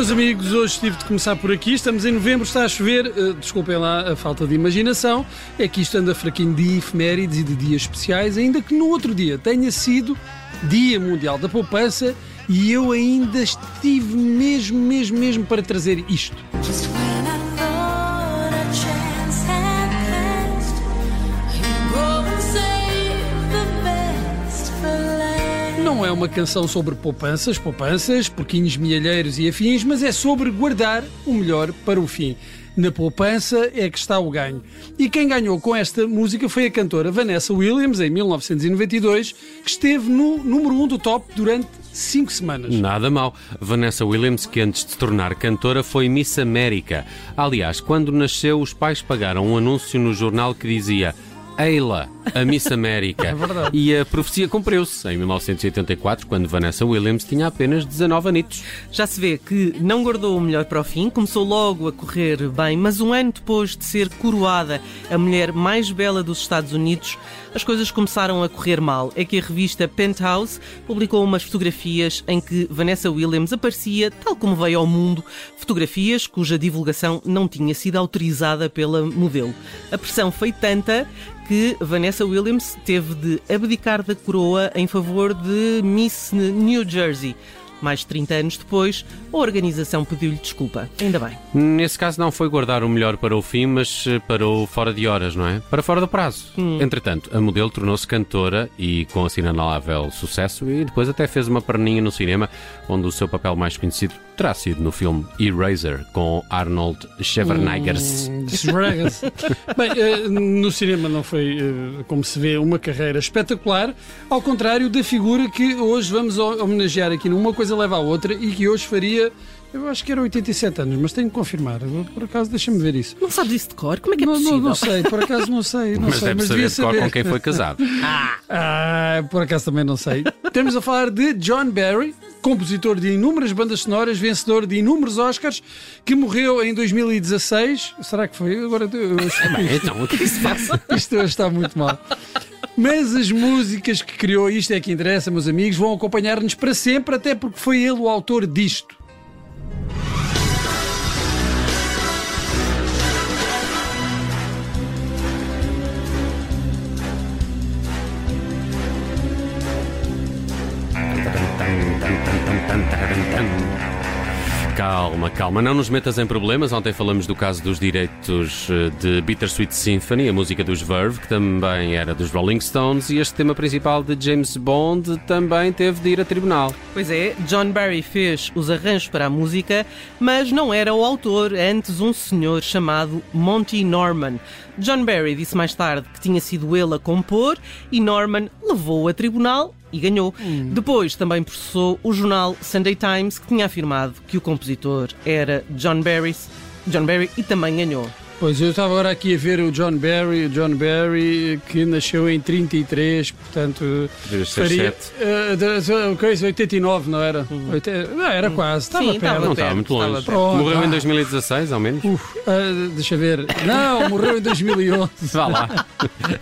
meus amigos, hoje tive de começar por aqui. Estamos em novembro, está a chover. Uh, desculpem lá a falta de imaginação. É que isto anda fraquinho de efemérides e de dias especiais, ainda que no outro dia tenha sido Dia Mundial da Poupança e eu ainda estive mesmo, mesmo, mesmo para trazer isto. Não é uma canção sobre poupanças, poupanças, porquinhos milhalheiros e afins, mas é sobre guardar o melhor para o fim. Na poupança é que está o ganho. E quem ganhou com esta música foi a cantora Vanessa Williams, em 1992, que esteve no número 1 um do top durante cinco semanas. Nada mal. Vanessa Williams, que antes de tornar cantora, foi Miss América. Aliás, quando nasceu, os pais pagaram um anúncio no jornal que dizia Ayla, a Miss América. É verdade. E a profecia cumpriu-se em 1984, quando Vanessa Williams tinha apenas 19 anitos. Já se vê que não guardou o melhor para o fim, começou logo a correr bem, mas um ano depois de ser coroada a mulher mais bela dos Estados Unidos, as coisas começaram a correr mal. É que a revista Penthouse publicou umas fotografias em que Vanessa Williams aparecia tal como veio ao mundo, fotografias cuja divulgação não tinha sido autorizada pela modelo. A pressão foi tanta que Vanessa Williams teve de abdicar da coroa em favor de Miss New Jersey. Mais de 30 anos depois, a organização pediu-lhe desculpa. Ainda bem. Nesse caso não foi guardar o melhor para o fim, mas eh, para o fora de horas, não é? Para fora do prazo. Hum. Entretanto, a modelo tornou-se cantora e com assinalável sucesso e depois até fez uma perninha no cinema, onde o seu papel mais conhecido terá sido no filme Eraser, com Arnold Schwarzeneggers. Hum, Bem, eh, no cinema não foi, eh, como se vê, uma carreira espetacular, ao contrário da figura que hoje vamos homenagear aqui numa coisa leva à outra e que hoje faria. Eu acho que era 87 anos, mas tenho que confirmar. Por acaso, deixa-me ver isso. Não sabes isso de cor? Como é que é não, possível? Não, não sei, por acaso não sei. Não mas sei, deve mas saber devia de cor saber. com quem foi casado. ah, por acaso também não sei. Temos a falar de John Barry, compositor de inúmeras bandas sonoras, vencedor de inúmeros Oscars, que morreu em 2016. Será que foi? Agora eu, então, o que é que se passa? isto hoje está muito mal. Mas as músicas que criou, isto é que interessa, meus amigos, vão acompanhar-nos para sempre, até porque foi ele o autor disto. Calma, calma, não nos metas em problemas. Ontem falamos do caso dos direitos eh, de Bittersweet Symphony, a música dos Verve, que também era dos Rolling Stones, e este tema principal de James Bond também teve de ir a tribunal. Pois é, John Barry fez os arranjos para a música, mas não era o autor, antes um senhor chamado Monty Norman. John Barry disse mais tarde que tinha sido ele a compor e Norman levou-o a tribunal e ganhou. Depois também processou o jornal Sunday Times, que tinha afirmado que o compositor era John Barry, John Barry e também ganhou. Pois, eu estava agora aqui a ver o John Barry, o John Barry que nasceu em 33, portanto... Faria, uh, coisa, 89, não era? Oite- Não, era quase, estava Sim, perto. estava Não estava muito longe. estava. Morreu em ah. 2016, ao menos. Uf, ah, deixa ver. Não, morreu em 2011. Vá lá.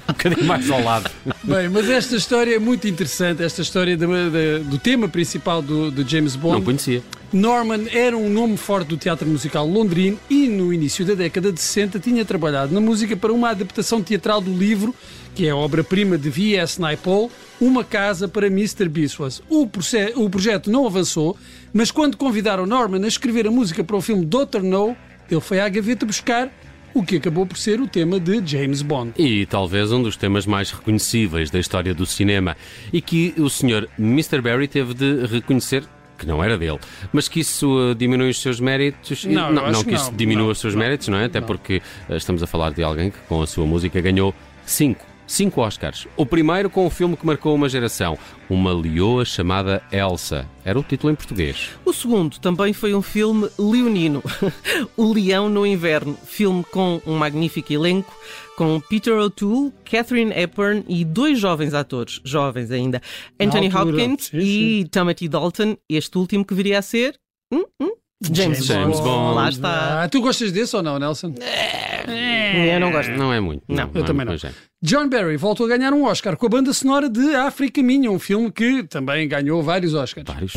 um bocadinho mais ao lado. Bem, mas esta história é muito interessante, esta história do, do- do tema principal do, do James Não Bond. conhecia. Norman era um nome forte do teatro musical londrino e no início da década de 60 tinha trabalhado na música para uma adaptação teatral do livro, que é a obra-prima de V.S. Naipaul, Uma Casa para Mr. Biswas. O, o projeto não avançou, mas quando convidaram Norman a escrever a música para o filme Dr. No, ele foi à gaveta buscar o que acabou por ser o tema de James Bond. E talvez um dos temas mais reconhecíveis da história do cinema e que o Sr. Mr. Barry teve de reconhecer que não era dele, mas que isso uh, diminui os seus méritos. Não, eu acho que isso não. diminua Não, os seus não, méritos, não é? Até não. porque uh, estamos a falar de alguém que com a sua música ganhou cinco. Cinco Oscars. O primeiro com o filme que marcou uma geração, uma leoa chamada Elsa. Era o título em português. O segundo também foi um filme leonino, O Leão no Inverno, filme com um magnífico elenco, com Peter O'Toole, Catherine Hepburn e dois jovens atores, jovens ainda, Anthony altura, Hopkins sim, e Timothy Dalton, este último que viria a ser hum, hum, James, James Bond. Lá está. Ah, tu gostas desse ou não, Nelson? Eu não gosto. Não é muito. Não, eu é também muito não. John Barry voltou a ganhar um Oscar com a banda sonora de África Minha, um filme que também ganhou vários Oscars. Vários.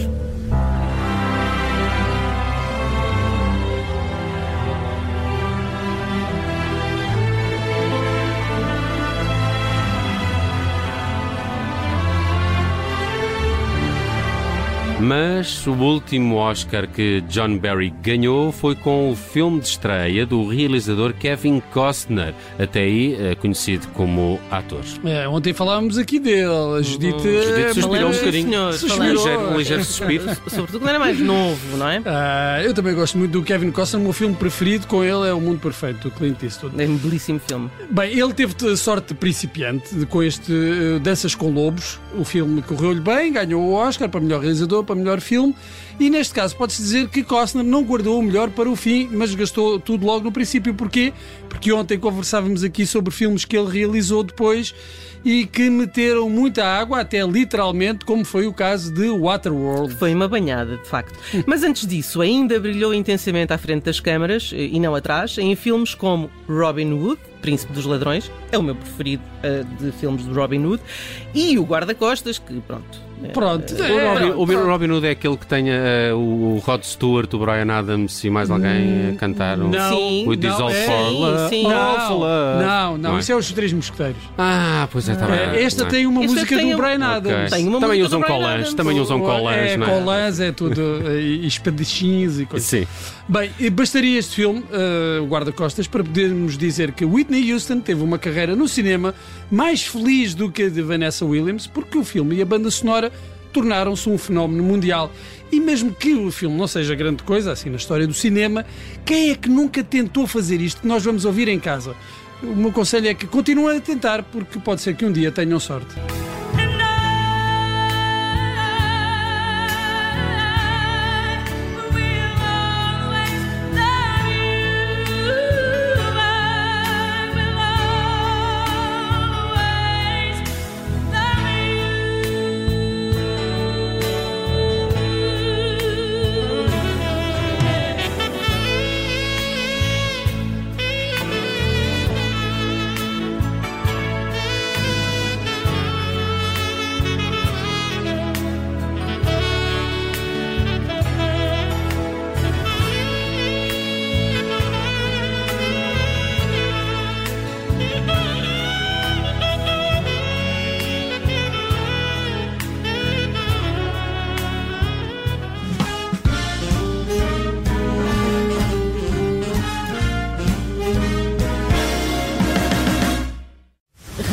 Mas o último Oscar que John Barry ganhou foi com o filme de estreia do realizador Kevin Costner, até aí eh, conhecido como ator. É, ontem falávamos aqui dele, a Judite, Judite suspirou um bocadinho. senhor, Um ligeiro, um ligeiro suspiro. Sobretudo quando era mais novo, não é? Ah, eu também gosto muito do Kevin Costner. O meu filme preferido com ele é O Mundo Perfeito, do Clint Eastwood. É um belíssimo filme. Bem, ele teve sorte principiante com este eh, Danças com Lobos. O filme correu-lhe bem, ganhou o Oscar para melhor realizador, para melhor filme. E neste caso pode-se dizer que Costner não guardou o melhor para o fim, mas gastou tudo logo no princípio. Porquê? Porque ontem conversávamos aqui sobre filmes que ele realizou depois e que meteram muita água, até literalmente, como foi o caso de Waterworld. Foi uma banhada, de facto. Mas antes disso, ainda brilhou intensamente à frente das câmaras eh, e não atrás, em filmes como Robin Hood, Príncipe dos Ladrões, é o meu preferido eh, de filmes de Robin Hood, e o Guarda-Costas, que pronto. Pronto, O é, Robin, o pronto. Robin Hood é aquele que tem eh, o Rod Stewart, o Brian Adams e mais alguém a cantar. um- Sim. This não, all é- love. sim. all love. Não, não, Não é? isso é os Três Mosqueteiros. Ah, pois é, está bem. É, esta Não é? tem uma Esta música tem do um- Brian Ok. Adams. Tem uma Também música usam do Brian colãs, Adams. também usam colãs, é, não é? colãs, é tudo, e espadachins e coisas. Sim. Bem, bastaria este filme, eh, o Guarda-Costas, para podermos dizer que Whitney Houston teve uma carreira no cinema mais feliz do que a de Vanessa Williams, porque o filme e a banda sonora tornaram-se um fenómeno mundial. E mesmo que o filme não seja grande coisa, assim na história do cinema, quem é que nunca tentou fazer isto que nós vamos ouvir em casa? O meu conselho é que continuem a tentar, porque pode ser que um dia tenham sorte.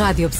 Radio.